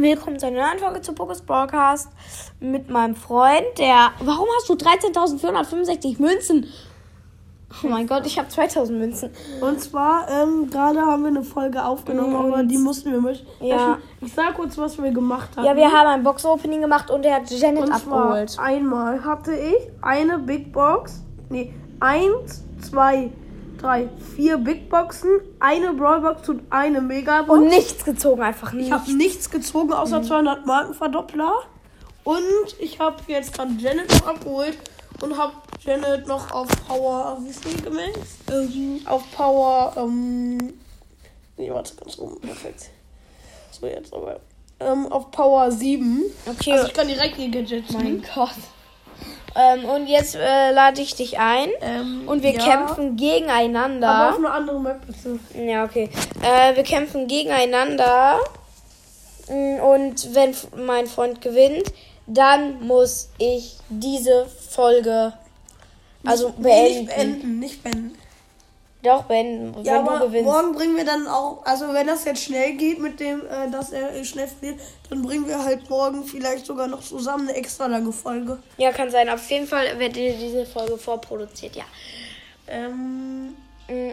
Willkommen zu einer neuen Folge zu Pokus Broadcast mit meinem Freund, der. Warum hast du 13.465 Münzen? Oh mein Gott, ich habe 2000 Münzen. Und zwar, ähm, gerade haben wir eine Folge aufgenommen, Und- aber die mussten wir möchten. Ja. Ich sag kurz, was wir gemacht haben. Ja, wir haben ein Box-Opening gemacht und er hat Janet Und abgeholt. einmal hatte ich eine Big Box. Nee, eins, zwei, drei, vier Big Boxen, eine Brawlbox und eine Megabox. Und nichts gezogen, einfach ich nicht. habe nichts gezogen außer 200 Marken Verdoppler. Und ich habe jetzt gerade Janet noch abgeholt und habe Janet noch auf Power, wie viel gemeldet? Ähm, auf Power, ähm, nee, warte, ganz oben, perfekt. So, jetzt aber, ähm, auf Power 7. Okay, Also ich kann direkt die Gadgets mein. Gott. Ähm, und jetzt äh, lade ich dich ein. Ähm, Und wir ja, kämpfen gegeneinander. Aber auf eine andere Map bitte. Ja, okay. Äh, wir kämpfen gegeneinander. Mm, Und wenn mein Freund gewinnt, dann muss ich diese Folge also beenden. Nicht beenden, nicht beenden. Doch wenn Ja, du aber gewinnst. morgen bringen wir dann auch, also wenn das jetzt schnell geht mit dem, äh, dass er äh, schnell verliert, dann bringen wir halt morgen vielleicht sogar noch zusammen eine extra lange Folge. Ja, kann sein. Auf jeden Fall wird die- diese Folge vorproduziert, ja. Ähm,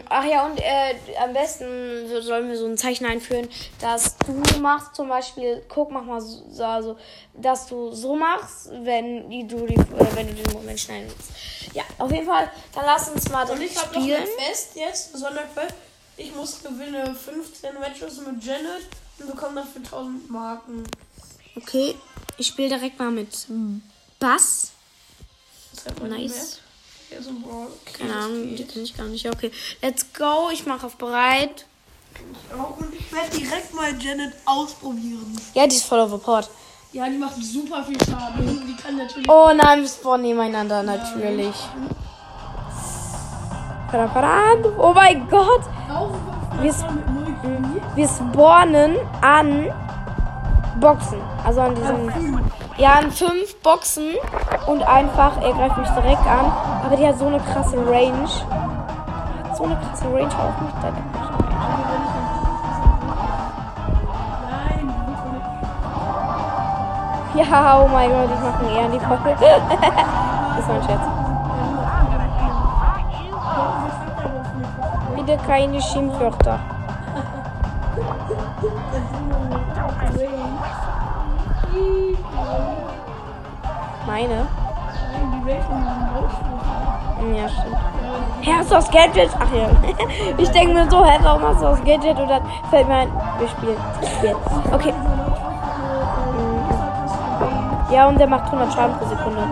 Ach ja, und äh, am besten so- sollen wir so ein Zeichen einführen, dass du machst zum Beispiel, guck, mach mal so, so also, dass du so machst, wenn die, du die, äh, wenn du den Moment schnell nutzt. Ja, auf jeden Fall, dann lass uns mal und ich habe noch ein Fest jetzt, ein Sonderfest. Ich muss gewinne 15 Matches mit Janet und bekomme dafür 1000 Marken. Okay, ich spiele direkt mal mit Bass. Das ist Hier ist ein Brawl. Okay, Keine Ahnung, die kenne ich gar nicht. Okay, let's go. Ich mache auf bereit. Auch, Und ich werde direkt mal Janet ausprobieren. Ja, die ist voll overpowered. Ja, die macht super viel Schaden. Die kann natürlich. Oh nein, wir spawnen nebeneinander, natürlich. Verdammt. Oh mein Gott. Wir, wir spawnen an Boxen. Also an diesen. Ja, an fünf Boxen. Und einfach, er greift mich direkt an. Aber die hat so eine krasse Range. So eine krasse Range auf mich. Da- Ja, oh mein Gott, ich mache eher an die Poppe. das war ein Scherz. Bitte keine Schimpfwörter. Meine? Ja, stimmt. Hä, hast du das Gadget? Ach ja. Ich denke mir so, hä, warum hast du das Gadget? Und dann fällt mir ein, wir spielen. Wir spielen. Okay. Ja, und der macht 100 Schaden pro Sekunde.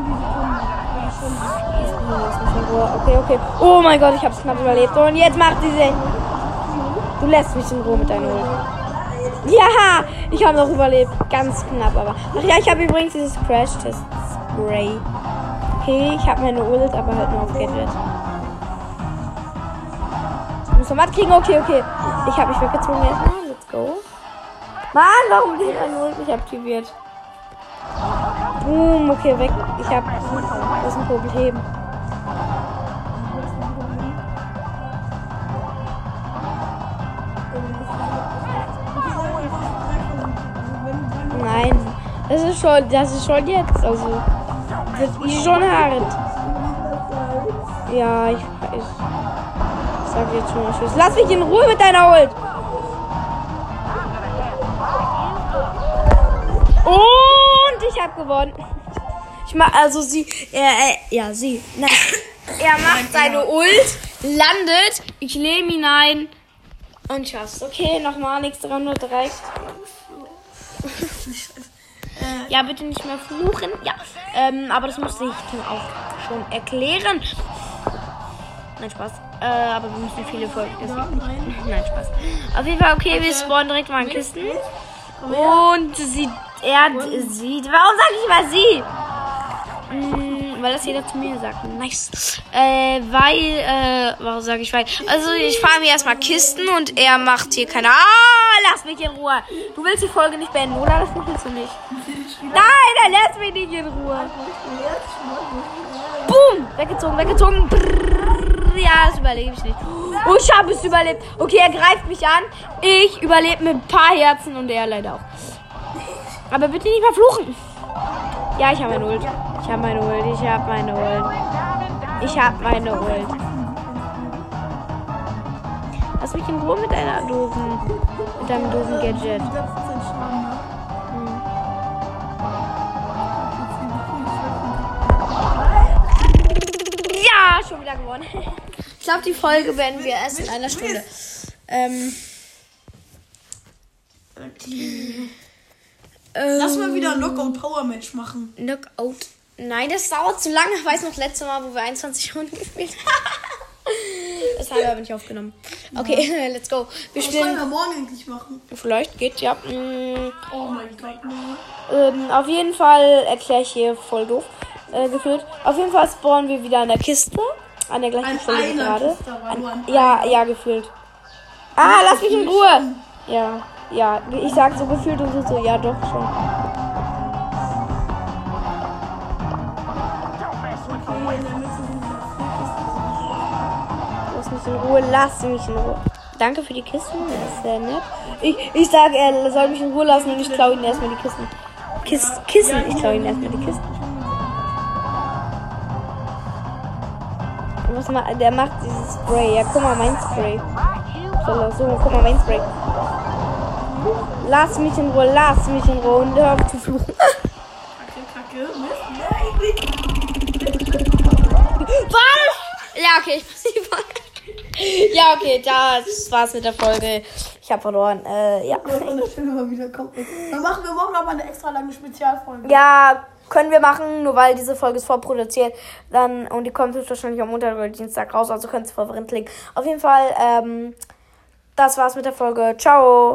Okay, okay. Oh mein Gott, ich hab's knapp überlebt. Und jetzt macht diese. Du lässt mich in Ruhe mit deiner Ult. Ja, ich habe noch überlebt. Ganz knapp, aber. Ach ja, ich habe übrigens dieses Crash-Test-Spray. Okay, ich habe meine Ult, aber halt nur auf Gadget. Ich muss noch was kriegen. Okay, okay. Ich habe mich weggezogen erstmal. Let's go. Mann, warum geht meine Ult nicht aktiviert? Boom, okay, weg. Ich hab. Das ein Problem. Das ist schon, das ist schon jetzt. Also. Das ist schon hart. Ja, ich weiß. Ich sag jetzt schon mal Tschüss. Lass mich in Ruhe mit deiner Ult. Und ich habe gewonnen. Ich mach also sie, er, äh, ja sie. Nein. Er macht seine Ult, landet, ich lehne ihn ein und schaff's. Okay, nochmal, nächste Runde reicht. Ja, bitte nicht mehr fluchen. Ja, ähm, aber das musste ich dann auch schon erklären. Nein, Spaß. Äh, aber wir müssen viele Folgen essen. Nein, Spaß. Auf jeden Fall, okay, wir spawnen direkt mal in Kisten. Und sie, er, sie, warum sage ich mal sie? Mm, weil das jeder zu mir sagt. Nice. Äh, weil, äh, warum sage ich weil? Also, ich fahre mir erstmal Kisten und er macht hier keine. Ah, lass mich in Ruhe. Du willst die Folge nicht beenden, oder? Das willst du nicht. Nein, er lässt mich nicht in Ruhe. Boom! Weggezogen, weggezogen. Brrr, ja, das überlebe ich nicht. Oh, ich habe es überlebt. Okay, er greift mich an. Ich überlebe mit ein paar Herzen und er leider auch. Aber bitte nicht mehr fluchen. Ja, ich habe meine Ult. Ich habe meine Ult. Ich habe meine Ult. Ich habe meine Ult. Lass mich in Ruhe mit deiner doofen, mit deinem doofen Gadget. Ja, schon wieder gewonnen. Ich glaube, die Folge beenden wir erst in einer Stunde. Ähm, Okay. ähm, Lass mal wieder ein Knockout Power Match machen. Knockout. Nein, das dauert zu lange. Ich weiß noch, letztes Mal, wo wir 21 Runden gespielt haben. Das haben wir aber nicht aufgenommen. Okay, let's go. Wir wollen spielen. wir morgen eigentlich machen? Vielleicht geht ja. Mm, Oh mein Gott, ähm, auf jeden Fall erkläre ich hier voll doof äh, gefühlt. Auf jeden Fall spawnen wir wieder an der Kiste. An der gleichen An Stelle gerade. An Ja, ja, gefühlt. Ah, lass mich in Ruhe. Ja, ja. Ich sag so gefühlt und so, so ja doch schon. Lass mich in Ruhe, lass mich in Ruhe. Danke für die Kisten, das ist sehr nett. Ich, ich sage, er soll mich in Ruhe lassen und ich klaue ihm erstmal die Kisten. Kiss, Kissen, ich klaue ihm erstmal die Kisten. Was ma der macht dieses Spray. Ja, guck mal, mein Spray. Er so, guck mal, mein Spray. Lass mich in Ruhe, lass mich in Ruhe und hör auf zu fluchen. Kacke, Kacke, Mist. Nein, Was? Ja, okay, ich muss die Folge. Ja, okay, das war's mit der Folge. Ich habe verloren. Äh, ja. Dann machen wir morgen aber eine extra lange Spezialfolge. Ja, können wir machen, nur weil diese Folge ist vorproduziert. Dann, und die kommt wahrscheinlich am Montag oder Dienstag raus, also könnt ihr verwirrend legen. Auf jeden Fall, ähm, das war's mit der Folge. Ciao.